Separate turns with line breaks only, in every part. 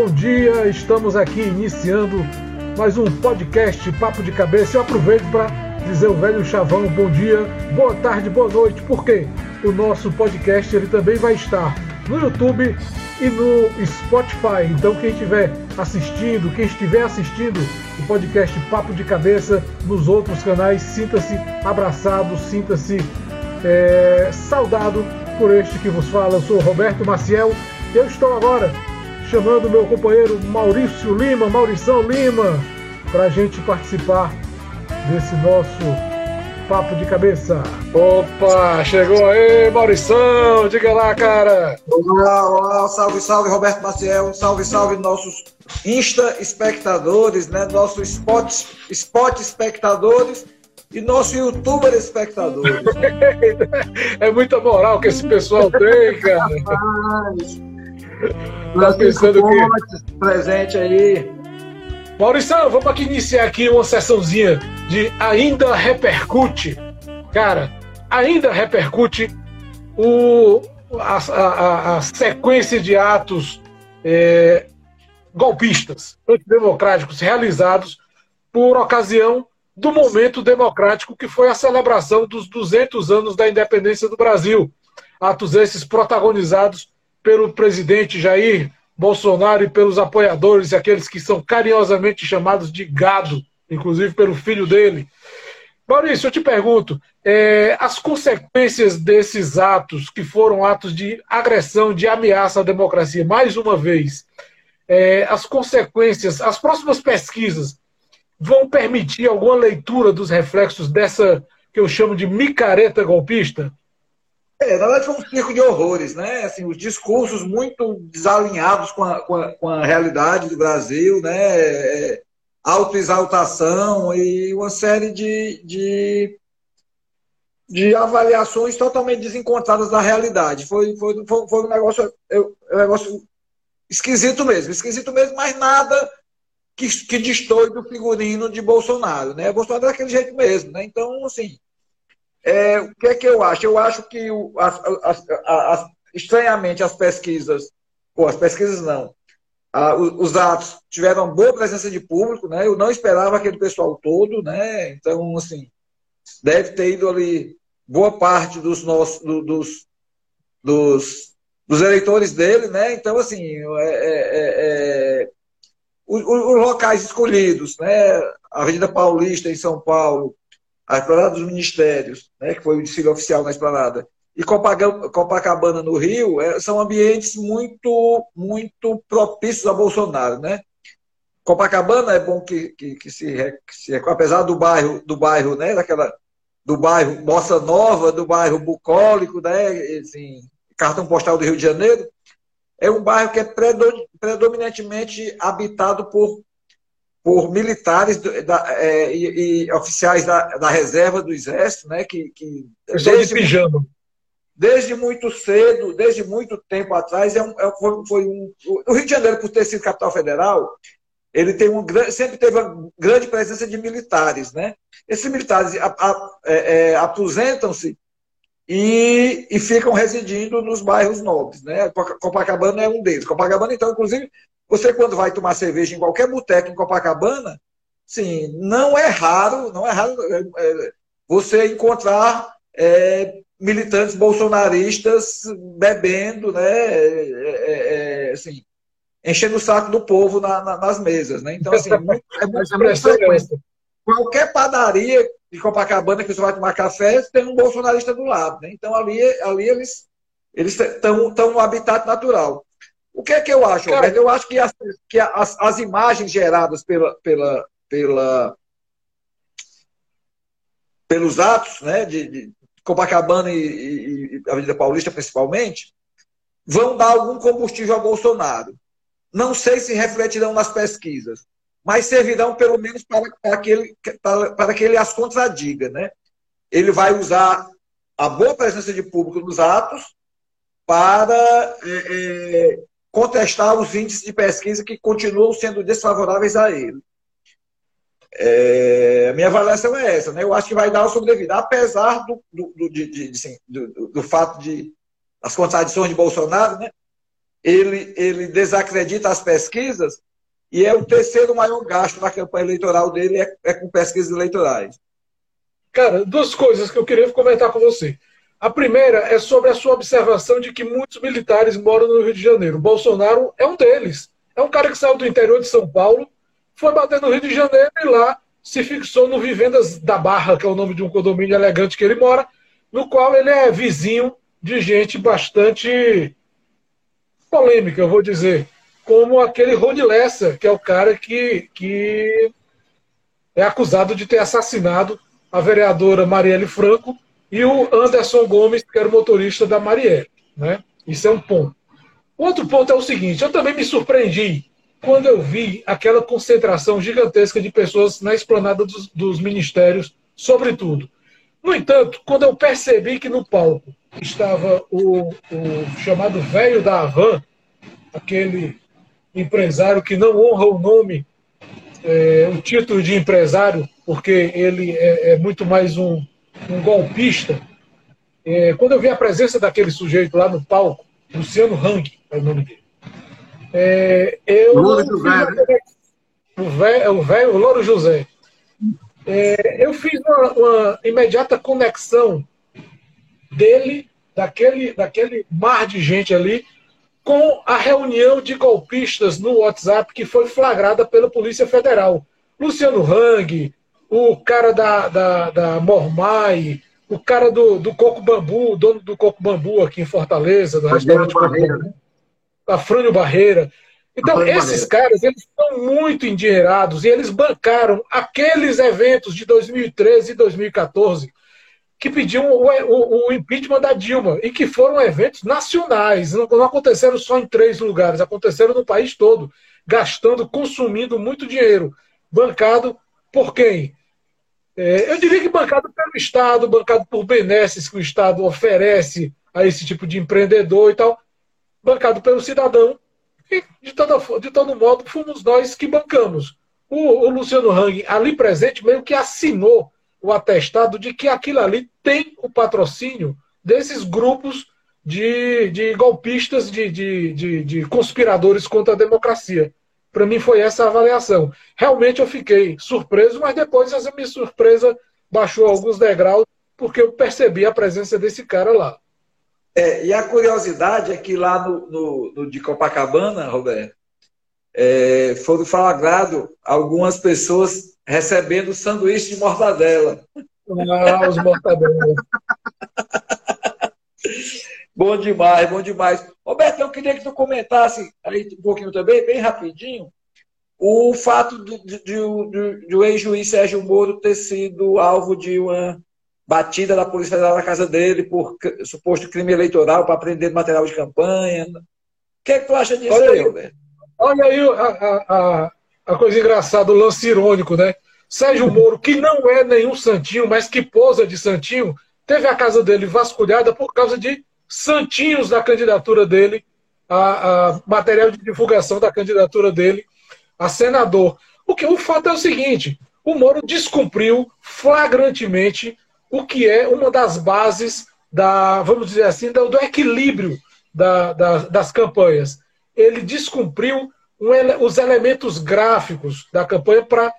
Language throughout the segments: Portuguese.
Bom dia. Estamos aqui iniciando mais um podcast Papo de Cabeça. Eu aproveito para dizer o velho chavão bom dia, boa tarde, boa noite, porque o nosso podcast ele também vai estar no YouTube e no Spotify. Então quem estiver assistindo, quem estiver assistindo o podcast Papo de Cabeça nos outros canais, sinta-se abraçado, sinta-se é, saudado por este que vos fala. Eu sou Roberto Maciel. Eu estou agora chamando meu companheiro Maurício Lima, Maurição Lima, para a gente participar desse nosso Papo de Cabeça. Opa, chegou aí, Maurição, diga lá, cara.
Olá, olá, salve, salve, Roberto Maciel, salve, salve, nossos Insta espectadores, né, nossos spot, spot espectadores e nosso youtuber espectadores.
é muita moral que esse pessoal tem, cara.
Tá pensando que... presente aí.
Maurício, vamos aqui iniciar aqui uma sessãozinha de ainda repercute. Cara, ainda repercute o, a, a, a sequência de atos é, golpistas, antidemocráticos realizados por ocasião do momento democrático que foi a celebração dos 200 anos da independência do Brasil. Atos esses protagonizados pelo presidente Jair Bolsonaro e pelos apoiadores, aqueles que são carinhosamente chamados de gado, inclusive pelo filho dele. Maurício, eu te pergunto, é, as consequências desses atos, que foram atos de agressão, de ameaça à democracia, mais uma vez, é, as consequências, as próximas pesquisas vão permitir alguma leitura dos reflexos dessa que eu chamo de micareta golpista?
É, na verdade foi um circo de horrores, né? Assim, os discursos muito desalinhados com a, com a, com a realidade do Brasil, né? É, autoexaltação e uma série de, de, de, avaliações totalmente desencontradas da realidade. Foi, foi, foi, foi um, negócio, um negócio esquisito mesmo, esquisito mesmo, mas nada que, que destoie do figurino de Bolsonaro, né? Bolsonaro é daquele jeito mesmo, né? Então, assim, é, o que é que eu acho? Eu acho que, o, as, as, as, estranhamente, as pesquisas, ou as pesquisas não, os atos tiveram boa presença de público, né? Eu não esperava aquele pessoal todo, né? Então, assim, deve ter ido ali boa parte dos nossos, do, dos, dos, dos eleitores dele, né? Então, assim, é, é, é, é os, os, locais escolhidos, né? A Avenida Paulista em São Paulo, a Esplanada dos Ministérios, né, que foi o desfile oficial na Esplanada, e Copacabana no Rio, é, são ambientes muito, muito propícios a Bolsonaro, né? Copacabana é bom que, que, que, se, que se, apesar do bairro, do bairro, né, daquela, do bairro Bossa Nova, do bairro bucólico, né, assim, cartão postal do Rio de Janeiro, é um bairro que é predominantemente habitado por por militares da, é, e, e, oficiais da, da, reserva do Exército, né, que, que
desde, de
desde muito cedo, desde muito tempo atrás, é um, é, foi, foi, um, o Rio de Janeiro, por ter sido capital federal, ele tem um, sempre teve uma grande presença de militares. Né? Esses militares é, é, aposentam-se e, e, ficam residindo nos bairros nobres. Né? Copacabana é um deles. Copacabana, então, inclusive, você, quando vai tomar cerveja em qualquer boteco em Copacabana, sim, não é raro, não é raro é, é, você encontrar é, militantes bolsonaristas bebendo, né, é, é, é assim, enchendo o saco do povo na, na, nas mesas, né? Então, assim, muito, é muito, muito Qualquer padaria de Copacabana que você vai tomar café, tem um bolsonarista do lado, né? Então, ali, ali eles eles estão no habitat natural. O que é que eu acho, Cara, Roberto? Eu acho que, as, que as, as imagens geradas pela, pela, pela, pelos atos né, de, de Copacabana e, e Avenida Paulista, principalmente, vão dar algum combustível ao Bolsonaro. Não sei se refletirão nas pesquisas, mas servirão pelo menos para, para, que, ele, para, para que ele as contradiga. Né? Ele vai usar a boa presença de público nos atos para é, é, contestar os índices de pesquisa que continuam sendo desfavoráveis a ele. É, a minha avaliação é essa, né? Eu acho que vai dar o sobrevida, apesar do, do, do, de, de, do, do, fato de as contradições de Bolsonaro, né? ele, ele desacredita as pesquisas e é o terceiro maior gasto na campanha eleitoral dele é, é com pesquisas eleitorais.
Cara, duas coisas que eu queria comentar com você. A primeira é sobre a sua observação de que muitos militares moram no Rio de Janeiro. Bolsonaro é um deles. É um cara que saiu do interior de São Paulo, foi bater no Rio de Janeiro e lá se fixou no Vivendas da Barra, que é o nome de um condomínio elegante que ele mora, no qual ele é vizinho de gente bastante polêmica, eu vou dizer, como aquele Rony Lessa, que é o cara que, que é acusado de ter assassinado a vereadora Marielle Franco e o Anderson Gomes, que era o motorista da Marielle. Né? Isso é um ponto. Outro ponto é o seguinte: eu também me surpreendi quando eu vi aquela concentração gigantesca de pessoas na esplanada dos, dos ministérios, sobretudo. No entanto, quando eu percebi que no palco estava o, o chamado velho da Havan, aquele empresário que não honra o nome, é, o título de empresário, porque ele é, é muito mais um, um golpista. É, quando eu vi a presença daquele sujeito lá no palco, Luciano Hang é o nome dele. É, eu Louro José. Né? O velho, o velho Louro José. É, eu fiz uma, uma, imediata conexão dele, daquele, daquele mar de gente ali, com a reunião de golpistas no WhatsApp que foi flagrada pela Polícia Federal. Luciano Hang, o cara da, da, da Mormai, o cara do, do Coco Bambu, o dono do Coco Bambu aqui em Fortaleza, do restaurante Barreira, né? Afrânio Barreira. Então, Afrânio esses Barreira. caras, eles estão muito endinheirados e eles bancaram aqueles eventos de 2013 e 2014 que pediam o, o, o, impeachment da Dilma e que foram eventos nacionais, não, não, aconteceram só em três lugares, aconteceram no país todo, gastando, consumindo muito dinheiro, bancado por quem? É, eu diria que bancado pelo Estado, bancado por benesses que o Estado oferece a esse tipo de empreendedor e tal, bancado pelo cidadão, e de, toda, de todo modo fomos nós que bancamos. O, o Luciano Hang, ali presente, meio que assinou o atestado de que aquilo ali tem o patrocínio desses grupos de, de golpistas, de, de, de, de conspiradores contra a democracia. Para mim foi essa a avaliação. Realmente eu fiquei surpreso, mas depois essa minha surpresa baixou alguns degraus, porque eu percebi a presença desse cara lá.
É, e a curiosidade é que lá no, no, no de Copacabana, Roberto, é, foram flagrado algumas pessoas recebendo sanduíche de mortadela.
Ah, os mortadela.
bom demais, bom demais. Roberto, eu queria que tu comentasse aí um pouquinho também, bem rapidinho, o fato de o ex-juiz Sérgio Moro ter sido alvo de uma batida da Polícia Federal na casa dele por suposto crime eleitoral para prender material de campanha. O que, é que tu acha disso
olha
aí, Roberto?
Olha aí a, a, a coisa engraçada, o lance irônico, né? Sérgio Moro, que não é nenhum santinho, mas que posa de santinho, teve a casa dele vasculhada por causa de santinhos da candidatura dele, a, a material de divulgação da candidatura dele a senador. O que o fato é o seguinte: o Moro descumpriu flagrantemente o que é uma das bases da, vamos dizer assim, do, do equilíbrio da, da, das campanhas ele descumpriu um, os elementos gráficos da campanha para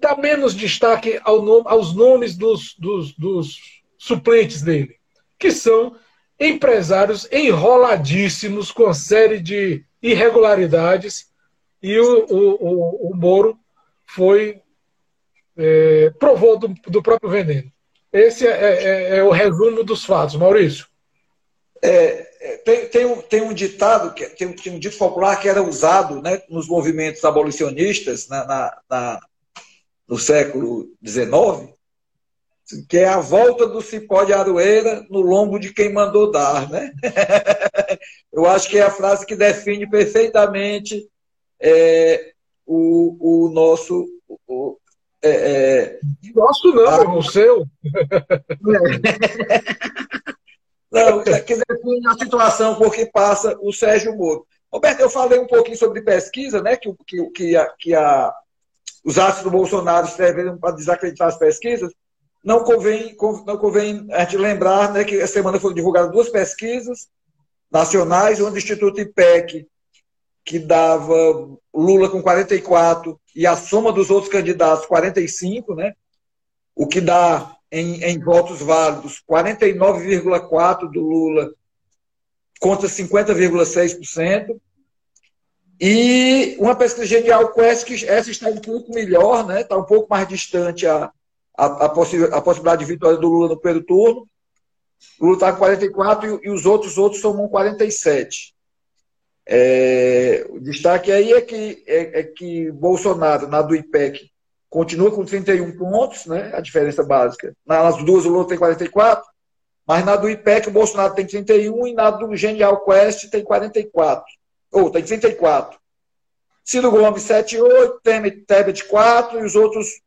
dar menos destaque ao nome, aos nomes dos, dos, dos suplentes dele, que são empresários enroladíssimos com série de irregularidades e o, o, o, o Moro foi é, provou do, do, próprio veneno. Esse é, é, é, o resumo dos fatos, Maurício.
É, é, tem, tem, um, tem um ditado, que, tem, um, tem um dito popular que era usado né, nos movimentos abolicionistas na, na, na, no século XIX, que é a volta do cipó de aroeira no lombo de quem mandou dar. Né? Eu acho que é a frase que define perfeitamente é, o, o nosso. O,
é, é, nosso não, a, o seu.
Não, é que define a situação por que passa o Sérgio Moro. Roberto, eu falei um pouquinho sobre pesquisa, né? Que, que, que, a, que a, os atos do Bolsonaro servem para desacreditar as pesquisas. Não convém, não convém a gente lembrar né, que essa semana foram divulgadas duas pesquisas nacionais, onde o Instituto IPEC, que dava Lula com 44 e a soma dos outros candidatos 45, né? o que dá em, em votos válidos 49,4% do Lula contra 50,6%. E uma pesquisa genial Quest, que essa está um pouco melhor, né? está um pouco mais distante a, a, a, possi a possibilidade de vitória do Lula no primeiro turno. O Lula está com 44 e, e, os outros outros somam 47. É, o destaque aí é que, é, é, que Bolsonaro, na do IPEC, continua com 31 pontos, né, a diferença básica. Nas duas, o Lula tem 44, mas na do IPEC, o Bolsonaro tem 31 e na do Genial Quest tem 44. Ou, tem 34. Ciro Gomes, 7,8, Tebet, 4 e os outros,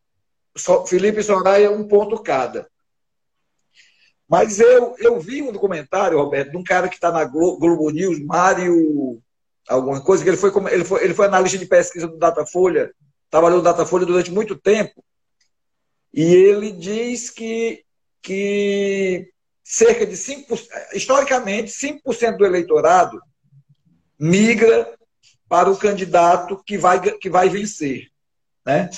Felipe e Soraya, um ponto cada. Mas eu, eu vi um documentário, Roberto, de um cara que está na Globo News, Mário alguma coisa, que ele foi, ele foi, ele foi analista de pesquisa do Datafolha, trabalhou no Datafolha durante muito tempo, e ele diz que, que cerca de 5%, historicamente, 5% do eleitorado migra para o candidato que vai, que vai vencer. Né?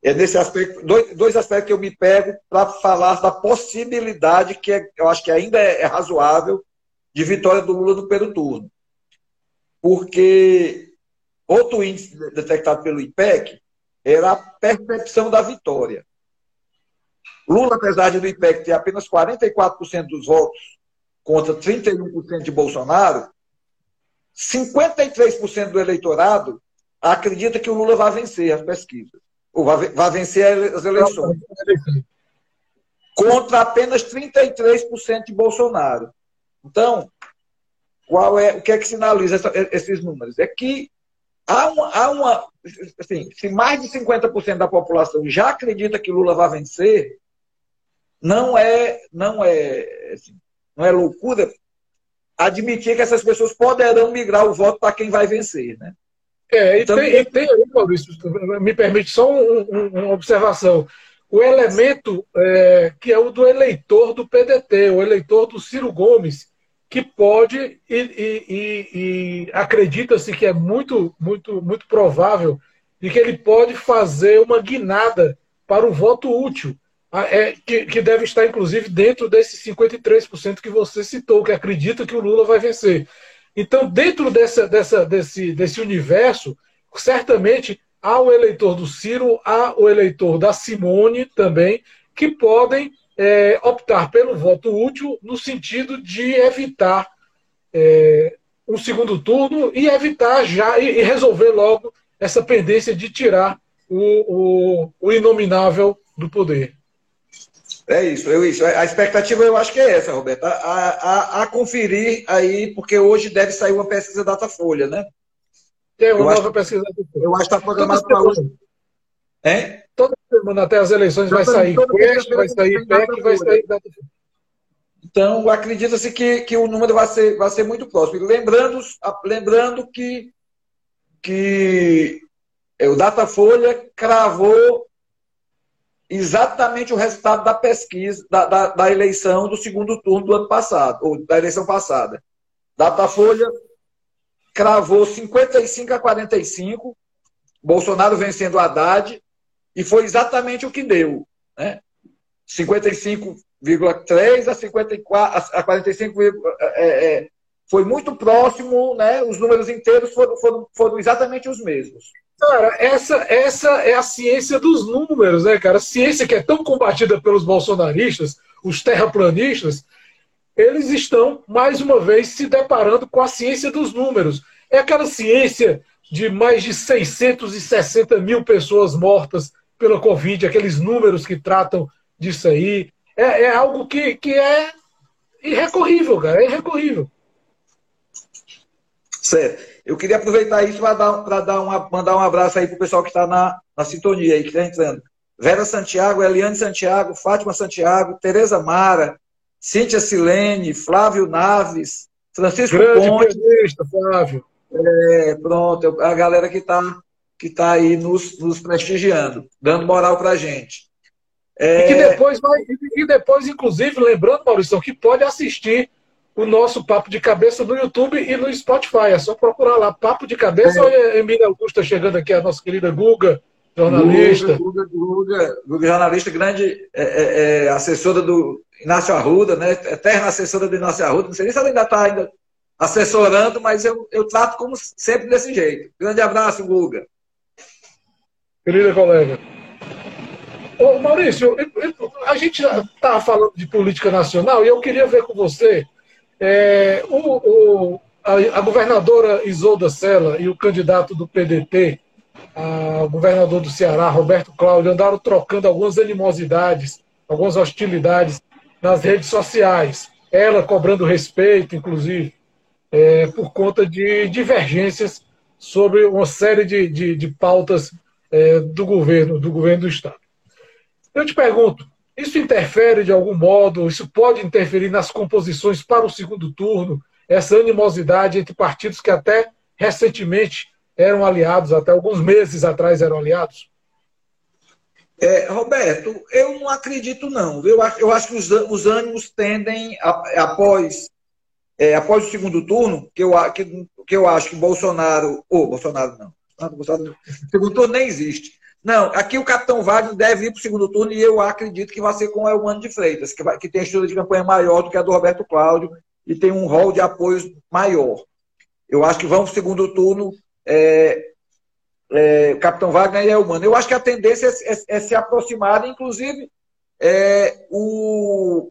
É nesse aspecto, dois, dois aspectos que eu me pego para falar da possibilidade, que é, eu acho que ainda é, é razoável, de vitória do Lula no primeiro turno porque outro índice detectado pelo IPEC era a percepção da vitória. Lula, apesar de do IPEC ter apenas 44% dos votos contra 31% de Bolsonaro, 53% do eleitorado acredita que o Lula vai vencer as pesquisas, ou vai, vencer as eleições, contra apenas 33% de Bolsonaro. Então, qual é, o que é que sinaliza essa, esses números? É que há uma, há uma assim, se mais de 50% da população já acredita que Lula vai vencer, não é, não é, assim, não é loucura admitir que essas pessoas poderão migrar o voto para quem vai vencer, né?
É, e, então, tem, e tem aí, Maurício, me permite só um, um, uma observação. O elemento é, que é o do eleitor do PDT, o eleitor do Ciro Gomes, que pode e, e, e, acredita-se que é muito, muito, muito provável de que ele pode fazer uma guinada para o voto útil, é, que, que deve estar, inclusive, dentro desses 53% que você citou, que acredita que o Lula vai vencer. Então, dentro dessa, dessa, desse, desse universo, certamente há o eleitor do Ciro, há o eleitor da Simone também, que podem é, optar pelo voto útil no sentido de evitar é, um segundo turno e evitar já e, e, resolver logo essa pendência de tirar o, o, o inominável do poder.
É isso, é isso. A expectativa eu acho que é essa, Roberto. A, a, a conferir aí, porque hoje deve sair uma pesquisa Datafolha, né?
Tem uma eu nova acho, pesquisa Datafolha.
Eu acho que está programado para hoje.
Hein? Toda semana até as eleições vai sair Quest, vai sair PEC, vai sair
Então, acredita-se que, que o número vai ser, vai ser muito próximo. Lembrando, lembrando que, que é, o Datafolha cravou exatamente o resultado da pesquisa, da, da, da, eleição do segundo turno do ano passado, ou da eleição passada. Datafolha cravou 55 a 45, Bolsonaro vencendo Haddad, e foi exatamente o que deu. Né? 55,3 a 54 a 45, é, é, foi muito próximo, né? Os números inteiros foram, foram, foram exatamente os mesmos.
Cara, essa, essa é a ciência dos números, né, cara? A ciência que é tão combatida pelos bolsonaristas, os terraplanistas, eles estão, mais uma vez, se deparando com a ciência dos números. É aquela ciência de mais de 660 mil pessoas mortas pela Covid, aqueles números que tratam disso aí. É, é algo que, que é irrecorrível, cara, é irrecorrível.
Certo. Eu queria aproveitar isso para dar, dar uma, mandar um abraço aí para o pessoal que está na, na sintonia aí, que está entrando. Vera Santiago, Eliane Santiago, Fátima Santiago, Tereza Mara, Cíntia Silene, Flávio Naves, Francisco
Grande Ponte. Flávio.
É, pronto, a galera que está que está aí nos, nos, prestigiando, dando moral para a gente.
É... E que depois vai, e depois, inclusive, lembrando, Maurício, que pode assistir o nosso Papo de Cabeça no YouTube e no Spotify. É só procurar lá, Papo de Cabeça. É. Olha, Emília Augusta chegando aqui, a nossa querida Guga, jornalista.
Guga, Guga, Guga jornalista, grande é, é, é, assessora do Inácio Arruda, né? Eterna assessora do Inácio Arruda. Não sei nem se ela ainda está ainda assessorando, mas eu, eu trato como sempre desse jeito. Grande abraço, Guga.
Querida colega. Ô, Maurício, a gente está falando de política nacional e eu queria ver com você é, o, o, a, a, governadora Isolda Sela e o candidato do PDT, a, o governador do Ceará, Roberto Cláudio, andaram trocando algumas animosidades, algumas hostilidades nas redes sociais. Ela cobrando respeito, inclusive, é, por conta de divergências sobre uma série de, de, de pautas é, do governo, do governo do Estado. Eu te pergunto, isso interfere de algum modo? Isso pode interferir nas composições para o segundo turno? Essa animosidade entre partidos que até recentemente eram aliados, até alguns meses atrás eram aliados?
É, Roberto, eu não acredito não. Eu acho, eu acho que os, os ânimos tendem, após, é, após o segundo turno, que eu, que, que eu acho que Bolsonaro, ou Bolsonaro não, Segundo turno nem existe. Não, aqui o capitão Wagner deve ir para o segundo turno e eu acredito que vai ser com o Elmano de Freitas, que, vai, que tem estrutura de campanha maior do que a do Roberto Cláudio e tem um rol de apoios maior. Eu acho que vão para o segundo turno é, é, Capitão Wagner e Elmano. Eu acho que a tendência é, é, é se aproximar, inclusive é, o,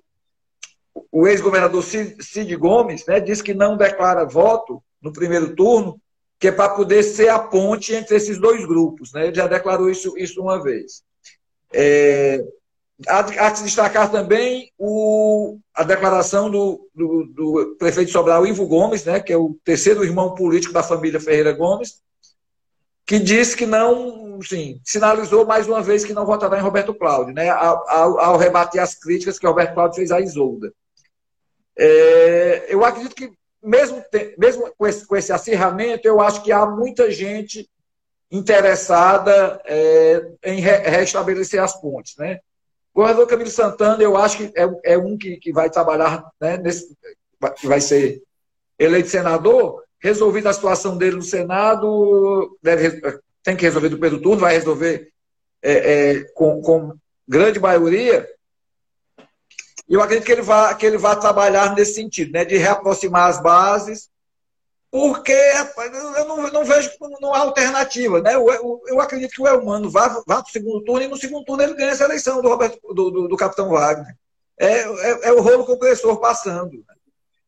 o ex-governador Cid, Cid Gomes né, disse que não declara voto no primeiro turno, que é para poder ser a ponte entre esses dois grupos. Né? Ele já declarou isso, isso uma vez. É, há, se destacar também o, a declaração do, do, do, prefeito de Sobral, Ivo Gomes, né, que é o terceiro irmão político da família Ferreira Gomes, que disse que não, sim, sinalizou mais uma vez que não votará em Roberto Cláudio, né, ao, ao rebater as críticas que Roberto Cláudio fez à Isolda. É, eu acredito que mesmo, mesmo com, esse, com esse acirramento, eu acho que há muita gente interessada é, em re, restabelecer as pontes. Né? O governador Camilo Santana, eu acho que é, é um que, que vai trabalhar, né, nesse, que vai ser eleito senador, resolvida a situação dele no Senado, deve, tem que resolver do Pedro turno, vai resolver é, é, com, com grande maioria, eu acredito que ele vai, que ele vai trabalhar nesse sentido, né, de reaproximar as bases, porque eu não, não vejo não há alternativa. Né? Eu, eu, eu acredito que o Elmano vá, vá para o segundo turno e no segundo turno ele ganha essa eleição do, Roberto, do, do, do Capitão Wagner. É, é, é, o rolo compressor passando.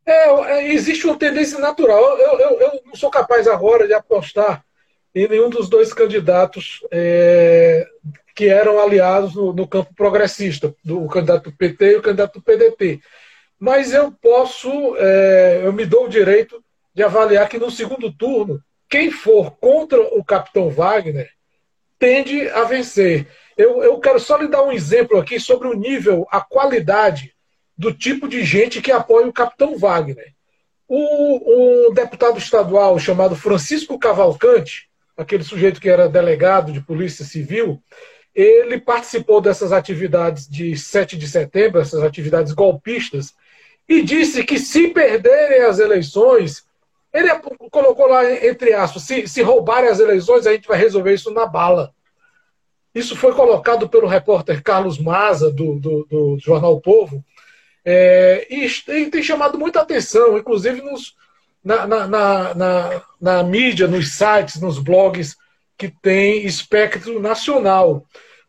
É, é, existe uma tendência natural. Eu, eu, eu não sou capaz agora de apostar em nenhum dos dois candidatos é, que eram aliados no, no campo progressista, do candidato do PT e o candidato do PDT. Mas eu posso, é, eu me dou o direito de avaliar que no segundo turno, quem for contra o capitão Wagner tende a vencer. Eu, eu quero só lhe dar um exemplo aqui sobre o nível, a qualidade do tipo de gente que apoia o capitão Wagner. O, um deputado estadual chamado Francisco Cavalcante, aquele sujeito que era delegado de polícia civil, ele participou dessas atividades de 7 de setembro, essas atividades golpistas, e disse que se perderem as eleições, ele colocou lá entre aspas, se, se roubarem as eleições, a gente vai resolver isso na bala. Isso foi colocado pelo repórter Carlos Maza, do, do, do Jornal Povo, é, e, e, tem chamado muita atenção, inclusive nos, na, na, na, na mídia, nos sites, nos blogs que tem espectro nacional.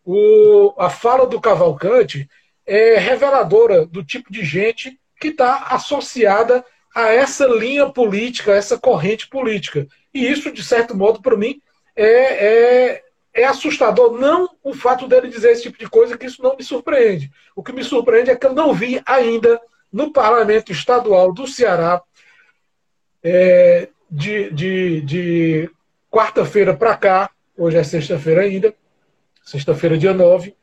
O, a fala do Cavalcante é reveladora do tipo de gente que está associada a essa linha política, a essa corrente política. E isso, de certo modo, para mim, é, é, é, assustador. Não o fato dele dizer esse tipo de coisa, que isso não me surpreende. O que me surpreende é que eu não vi ainda no parlamento estadual do Ceará, é, de, de, de quarta-feira para cá, hoje é sexta-feira ainda, sexta-feira, dia 9,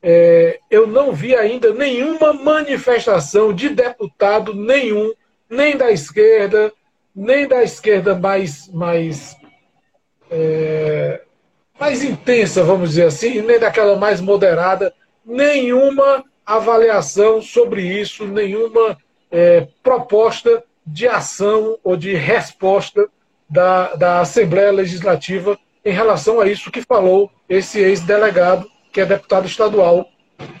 é, eu não vi ainda nenhuma manifestação de deputado nenhum, nem da esquerda, nem da esquerda mais, mais, é, mais intensa, vamos dizer assim, nem daquela mais moderada, nenhuma avaliação sobre isso, nenhuma é, proposta de ação ou de resposta da, da Assembleia Legislativa em relação a isso que falou esse ex-delegado, que é deputado estadual,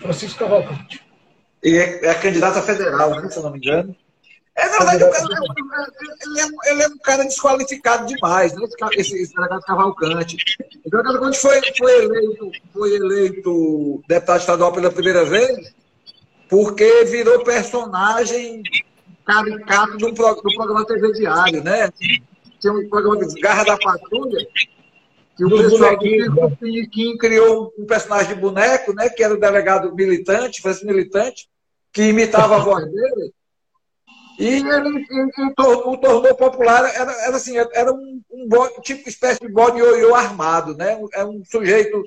Francisco Cavalcante.
E é, é candidata federal, né, se eu não me engano. É verdade, o cara, ele, é, ele é um cara desqualificado demais, né? esse, esse delegado Cavalcante. Então, quando foi, foi, eleito, foi eleito deputado estadual pela primeira vez, porque virou personagem caricato do, do programa TV Diário, né? Tinha um programa de Garra da Patrulha, que o pessoal do Piniquim criou um personagem de boneco, né? Que era o delegado militante, foi militante, que imitava a voz dele. E ele, ele tornou, tornou, popular, era, era assim, era um, um bode, tipo espécie de bode ioiô armado, né? É um sujeito,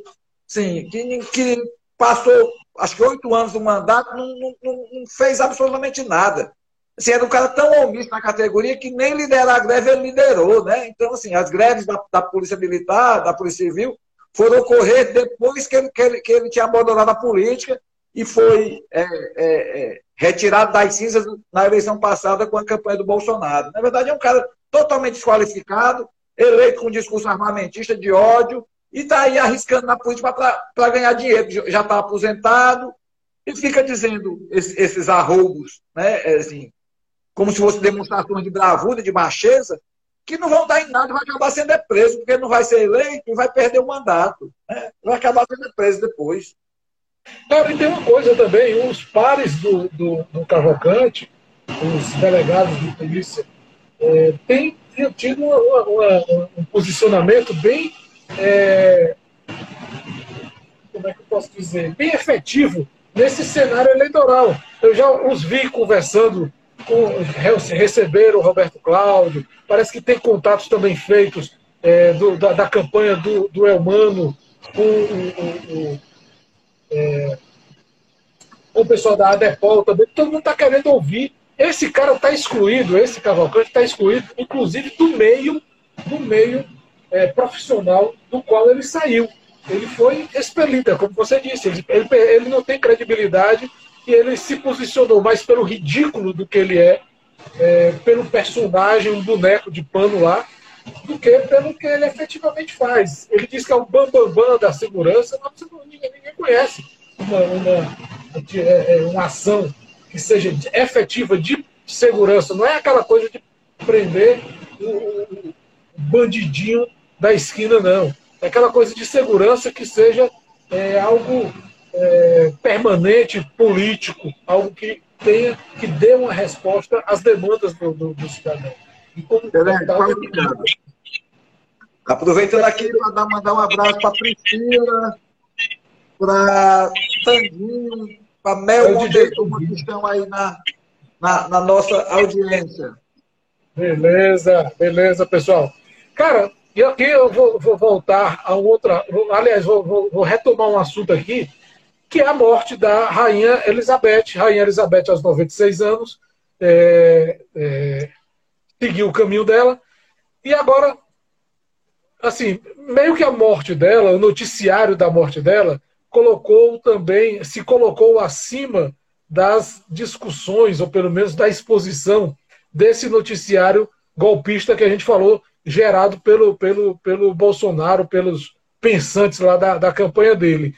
assim, que, que passou, acho que oito anos do mandato, não, não, não, fez absolutamente nada. Assim, era um cara tão omisso na categoria que nem liderar a greve ele liderou, né? Então, assim, as greves da, da Polícia Militar, da Polícia Civil, foram ocorrer depois que ele, que ele, que ele tinha abandonado a política e foi é, é, é, retirado das cinzas na eleição passada com a campanha do Bolsonaro. Na verdade, é um cara totalmente desqualificado, eleito com um discurso armamentista de ódio, e está aí arriscando na política para ganhar dinheiro. Já está aposentado e fica dizendo esses, esses arroubos, né, é assim, como se fosse demonstrações de bravura, de macheza, que não vão dar em nada, vai acabar sendo preso, porque não vai ser eleito e vai perder o mandato. Né? Vai acabar sendo preso depois.
Cara, e tem uma coisa também, os pares do, do, do Cavalcante, os delegados de polícia, é, têm tido uma, uma, um posicionamento bem, é, como é que eu posso dizer, bem efetivo nesse cenário eleitoral. Eu já os vi conversando, com, receberam o Roberto Cláudio, parece que tem contatos também feitos é, do, da, da, campanha do, do Elmano com o, o, o é, o pessoal da ADEPOL também, todo mundo está querendo ouvir. Esse cara está excluído, esse Cavalcante está excluído, inclusive do meio, do meio é, profissional do qual ele saiu. Ele foi expelido, como você disse, ele, ele não tem credibilidade e ele se posicionou mais pelo ridículo do que ele é, é, pelo personagem, um boneco de pano lá, do que pelo que ele efetivamente faz. Ele diz que é o bambambam bam, bam da segurança, mas ninguém, ninguém conhece uma, uma, é, é, uma ação que seja efetiva de segurança. Não é aquela coisa de prender o, o bandidinho da esquina, não. É aquela coisa de segurança que seja é, algo é, permanente, político, algo que tenha, que dê uma resposta às demandas do, do, do cidadão. E como
Aproveitando aqui para mandar um abraço para a Priscila, para Tanguinho, para Mel Montezuma, que estão aí na, na, na, nossa audiência.
Beleza, beleza, pessoal. Cara, e aqui eu vou, vou voltar a outra. Aliás, vou, vou, vou, retomar um assunto aqui, que é a morte da Rainha Elizabeth. Rainha Elizabeth, aos 96 anos, é, é, seguiu o caminho dela. E agora, assim, meio que a morte dela, o noticiário da morte dela, colocou também, se colocou acima das discussões, ou pelo menos da exposição desse noticiário golpista que a gente falou, gerado pelo, pelo, pelo Bolsonaro, pelos pensantes lá da, da campanha dele.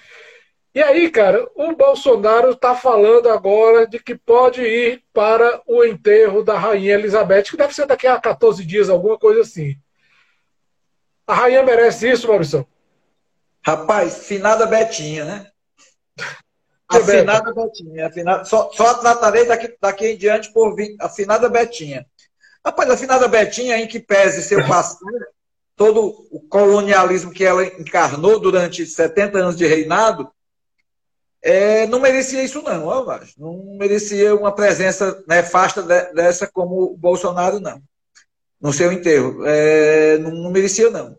E aí, cara, o Bolsonaro está falando agora de que pode ir para o enterro da Rainha Elizabeth, que deve ser daqui a 14 dias, alguma coisa assim. A rainha merece isso, Maurício?
Rapaz, finada Betinha, né? Afinada Betinha. Afinada, só, só a tratarei daqui, daqui em diante por afinada Betinha. Rapaz, afinada Betinha, em que pese seu passado, todo o colonialismo que ela encarnou durante 70 anos de reinado, é, não merecia isso não, não merecia uma presença nefasta dessa como o Bolsonaro, não, no seu enterro. É, não, não, merecia, não.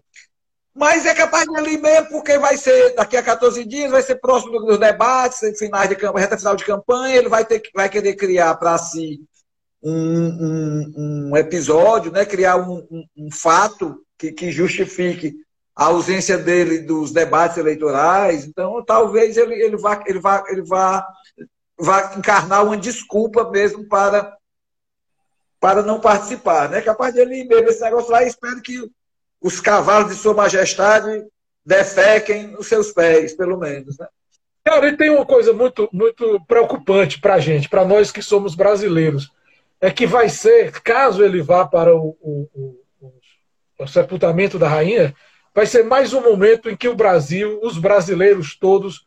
Mas é capaz de ali mesmo, porque vai ser, daqui a 14 dias, vai ser próximo dos debates, finais de campanha, reta final de campanha, ele vai, ter, vai querer criar para si um, um, um, episódio, né, criar um, um fato que, que justifique a ausência dele dos debates eleitorais. Então, talvez ele, ele, vá, ele, vá, ele vá, vá encarnar uma desculpa mesmo para para não participar, né? Capaz de ele beber esse negócio lá e espero que os cavalos de Sua Majestade defequem nos seus pés, pelo menos, né?
Cara, e tem uma coisa muito, muito preocupante para a gente, para nós que somos brasileiros, é que vai ser, caso ele vá para o, o, o, o sepultamento da rainha, vai ser mais um momento em que o Brasil, os brasileiros todos,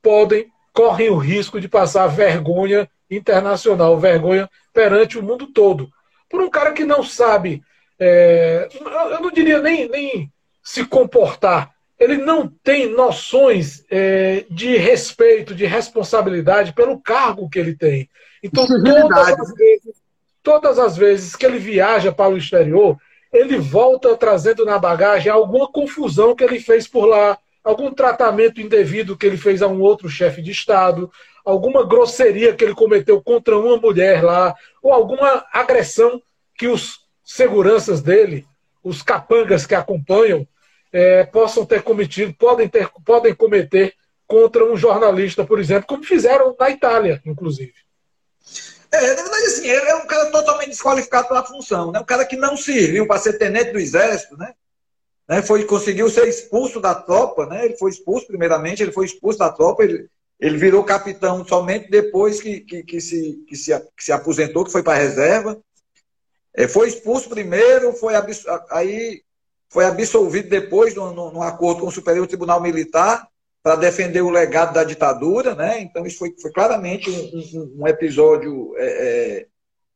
podem, correm o risco de passar vergonha internacional, vergonha perante o mundo todo. Por um cara que não sabe, é, eu não diria nem, nem se comportar, ele não tem noções é, de respeito, de responsabilidade pelo cargo que ele tem. Então, todas as, vezes, todas as vezes que ele viaja para o exterior, ele volta trazendo na bagagem alguma confusão que ele fez por lá, algum tratamento indevido que ele fez a um outro chefe de Estado, alguma grosseria que ele cometeu contra uma mulher lá, ou alguma agressão que os seguranças dele, os capangas que acompanham, é, possam ter cometido, podem, ter, podem cometer contra um jornalista, por exemplo, como fizeram na Itália, inclusive.
É, na verdade, assim, ele é um cara totalmente desqualificado pela função, né? Um cara que não serviu para ser tenente do exército, né? né? Foi, conseguiu ser expulso da tropa, né? Ele foi expulso primeiramente, ele foi expulso da tropa, ele, ele virou capitão somente depois que, que, que, se, que, se, que se aposentou, que foi para a reserva. É, foi expulso primeiro, foi aí foi absolvido depois num, acordo com o Superior Tribunal Militar para defender o legado da ditadura, né? Então isso foi, foi claramente um, um, um episódio é, é,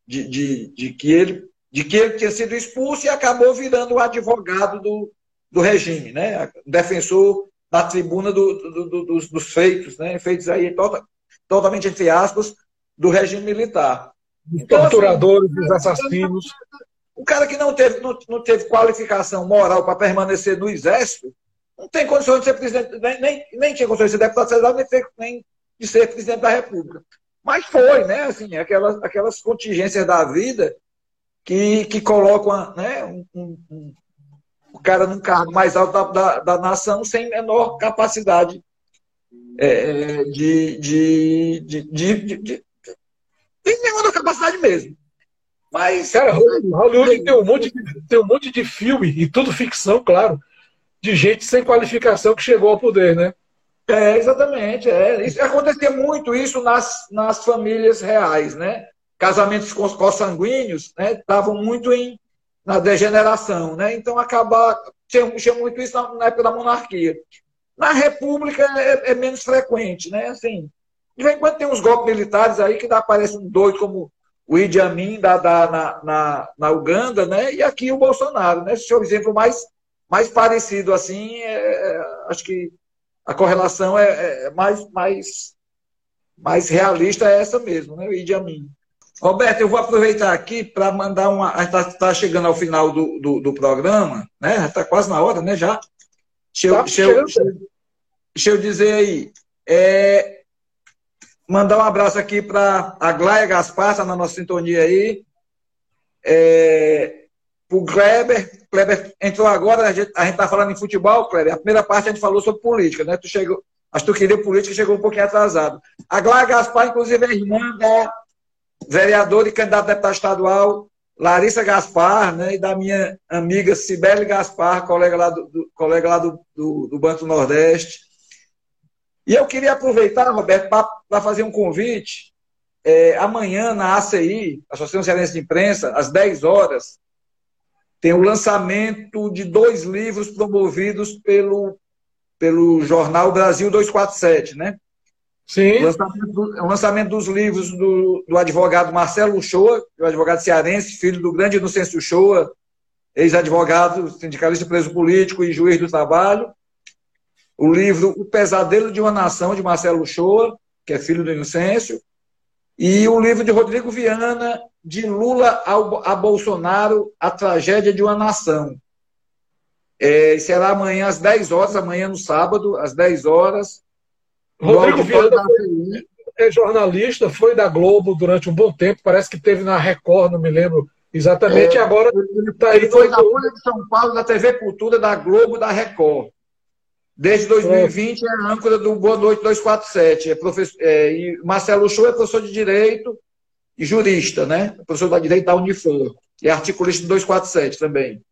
de, de, de, que ele, de que ele tinha sido expulso e acabou virando o advogado do, do regime, né? Defensor da tribuna do, do, do, dos, dos, feitos, né? Feitos aí tota, totalmente entre aspas do regime militar.
Então, torturadores, assim, assassinos.
O cara que não teve, não, não teve qualificação moral para permanecer no exército, não tem condições de ser presidente, nem, nem, nem tinha condições de ser deputado federal, nem, nem de ser presidente da República. Mas foi, né? Assim, aquelas, aquelas contingências da vida que, que colocam né, um, um, o cara num cargo mais alto da, da, da nação sem menor capacidade é, de, de, de, de, de, de, nenhuma capacidade mesmo.
Mas. Cara, Hollywood tem um, monte tem um monte de filme, e tudo ficção, claro, de gente sem qualificação que chegou ao poder, né?
É, exatamente. É. Isso, acontecia muito isso nas, nas famílias reais, né? Casamentos consanguíneos né, estavam muito em, na degeneração, né? Então acabar. Tinha, tinha muito isso na, na, época da monarquia. Na República é, é, menos frequente, né? Assim, de vez em quando tem uns golpes militares aí que dá, parece um doido como o Idi Amin da, da, na, na, na, Uganda, né? E aqui o Bolsonaro, né? Esse é o exemplo mais, mais parecido, assim, é, é, acho que a correlação é, é, é, mais, mais, mais realista é essa mesmo, né? O Idi Amin. Roberto, eu vou aproveitar aqui para mandar uma. A gente está tá chegando ao final do, do, do programa, né? Está quase na hora, né? Já. Deixa eu, tá deixa eu, deixa eu dizer aí. É, Mandar um abraço aqui para a Glaia Gaspar, está na nossa sintonia aí. É, para o Kleber. Kleber entrou agora, a gente está falando em futebol, Kleber. A primeira parte a gente falou sobre política, né? Tu chegou, acho que tu queria política chegou um pouquinho atrasado. A Glaia Gaspar, inclusive, é irmã da vereadora e candidata a deputada estadual Larissa Gaspar, né? E da minha amiga Cibele Gaspar, colega lá do, do colega lá do, do, do Banco Nordeste. E eu queria aproveitar, Roberto, para fazer um convite. É, amanhã, na ACI, Associação Cearense de Imprensa, às 10 horas, tem o lançamento de dois livros promovidos pelo, pelo jornal Brasil 247, né?
Sim.
O lançamento, o lançamento dos livros do, do advogado Marcelo Uchoa, é o advogado cearense, filho do grande Inocêncio Uchoa, ex-advogado, sindicalista preso político e juiz do trabalho, o livro O Pesadelo de uma Nação, de Marcelo Shoa, que é filho do Inocêncio, e o livro de Rodrigo Viana, De Lula a Bolsonaro, A Tragédia de uma Nação. É, será amanhã às 10 horas, amanhã no sábado, às 10 horas.
Rodrigo Viana é jornalista, foi da Globo durante um bom tempo, parece que teve na Record, não me lembro exatamente, é, e agora
ele, tá, ele foi da Folha de São Paulo, da TV Cultura, da Globo, da Record. Desde 2020 é, âncora do Boa Noite 247. É professor, é, e Marcelo Show é professor de Direito e jurista, né? Professor da direito da Unifor. E articulista do 247 também.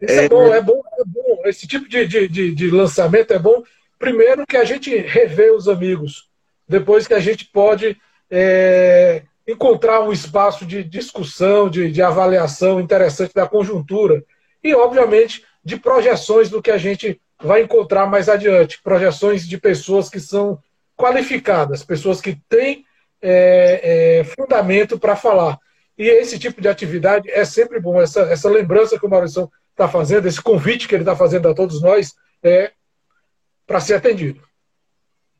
Isso é, é bom, é bom, é bom. Esse tipo de, de, de, lançamento é bom. Primeiro que a gente revê os amigos. Depois que a gente pode é, encontrar um espaço de discussão, de, de avaliação interessante da conjuntura. E, obviamente, de projeções do que a gente vai encontrar mais adiante. Projeções de pessoas que são qualificadas, pessoas que têm é, é, fundamento para falar. E esse tipo de atividade é sempre bom. Essa, essa lembrança que o Maurício está fazendo, esse convite que ele está fazendo a todos nós, é para ser atendido.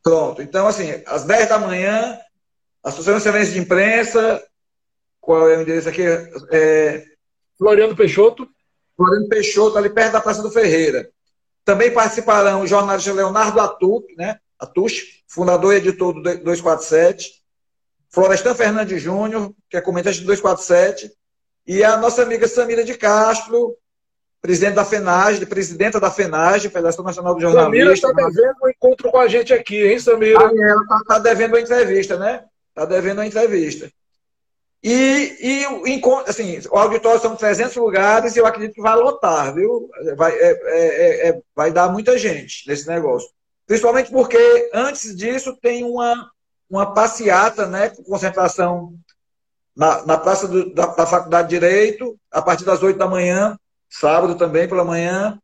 Pronto. Então, assim, às 10 da manhã, Associação de Excelência de Imprensa, qual é o endereço aqui? É...
Floriano Peixoto.
Floriano Peixoto, ali perto da Praça do Ferreira. Também participarão o jornalista Leonardo Atuc, né? Atush, fundador e editor do 247, Florestan Fernandes Júnior, que é comentante do 247, e a nossa amiga Samira de Castro, presidente da FENAGE, presidenta da FENAGE, Federação Nacional do Jornalismo.
Samira está devendo um encontro com a gente aqui, hein, Samira?
Ah, ela está tá devendo uma entrevista, né? Está devendo uma entrevista. E, e assim, o auditório são 300 lugares e eu acredito que vai lotar, viu? Vai, é, é, é, vai dar muita gente nesse negócio. Principalmente porque antes disso tem uma, uma passeata, né, com concentração na, na Praça do, da, da Faculdade de Direito, a partir das 8 da manhã, sábado também pela manhã.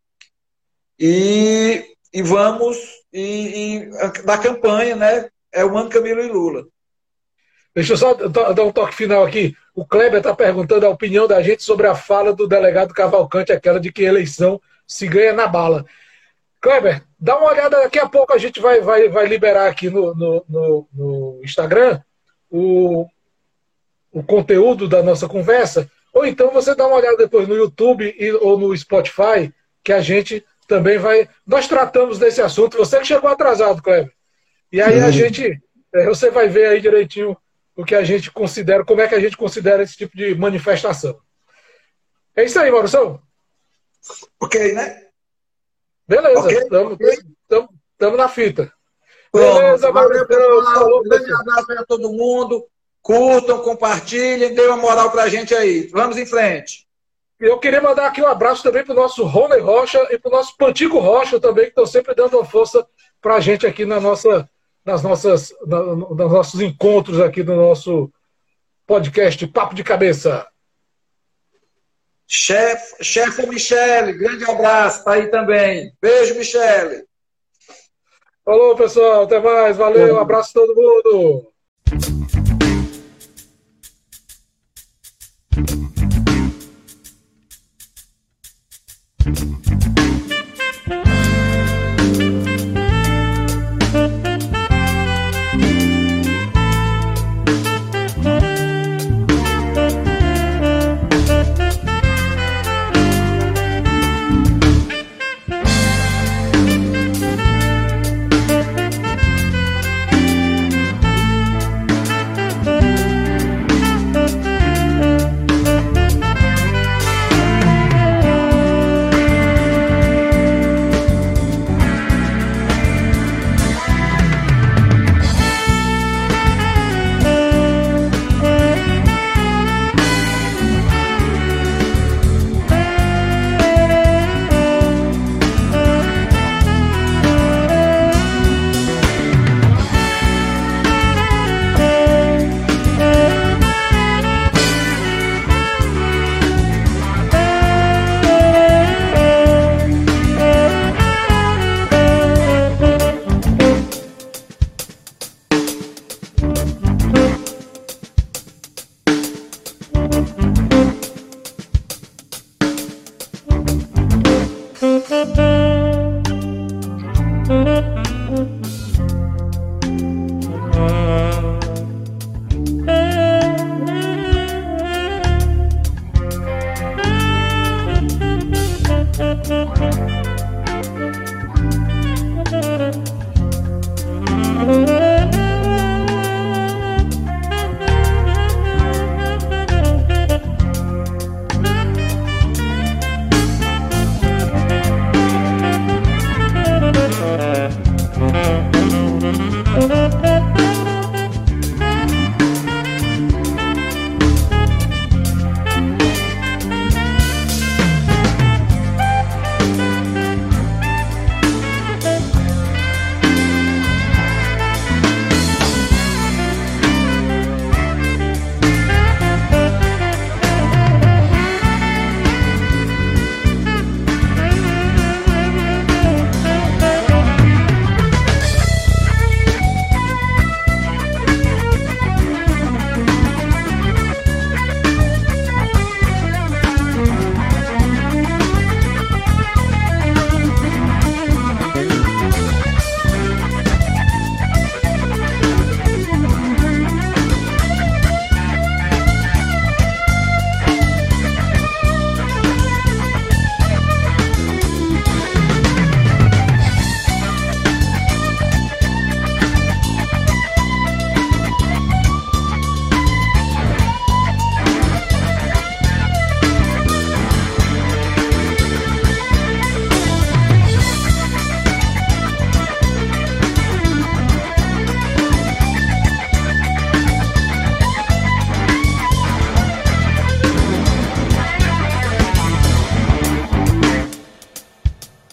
E, e vamos, e, e da campanha, né, é o Mano Camilo e Lula.
Deixa eu só dar um toque final aqui. O Kleber está perguntando a opinião da gente sobre a fala do delegado Cavalcante, aquela de que eleição se ganha na bala. Kleber, dá uma olhada, daqui a pouco a gente vai, vai, vai liberar aqui no, no, no, no Instagram o, o conteúdo da nossa conversa, ou então você dá uma olhada depois no YouTube e, ou no Spotify, que a gente também vai. Nós tratamos desse assunto, você que chegou atrasado, Kleber. E aí a uhum. gente. É, você vai ver aí direitinho o que a gente considera, como é que a gente considera esse tipo de manifestação. É isso aí, Maurício.
Ok, né?
Beleza, estamos okay, okay. na fita.
Pronto, Beleza, valeu, pessoal. Um grande abraço para todo mundo. Curtam, compartilhem, dê uma moral para a gente aí. Vamos em frente.
Eu queria mandar aqui um abraço também para o nosso Rony Rocha e para o nosso Pantico Rocha também, que estão sempre dando uma força para a gente aqui na nossa nas nossas, na, nos nossos encontros aqui no nosso podcast Papo de Cabeça.
Chefe, chefe Michele, grande abraço, tá aí também. Beijo, Michele.
Falou, pessoal, até mais, valeu, um abraço a todo mundo.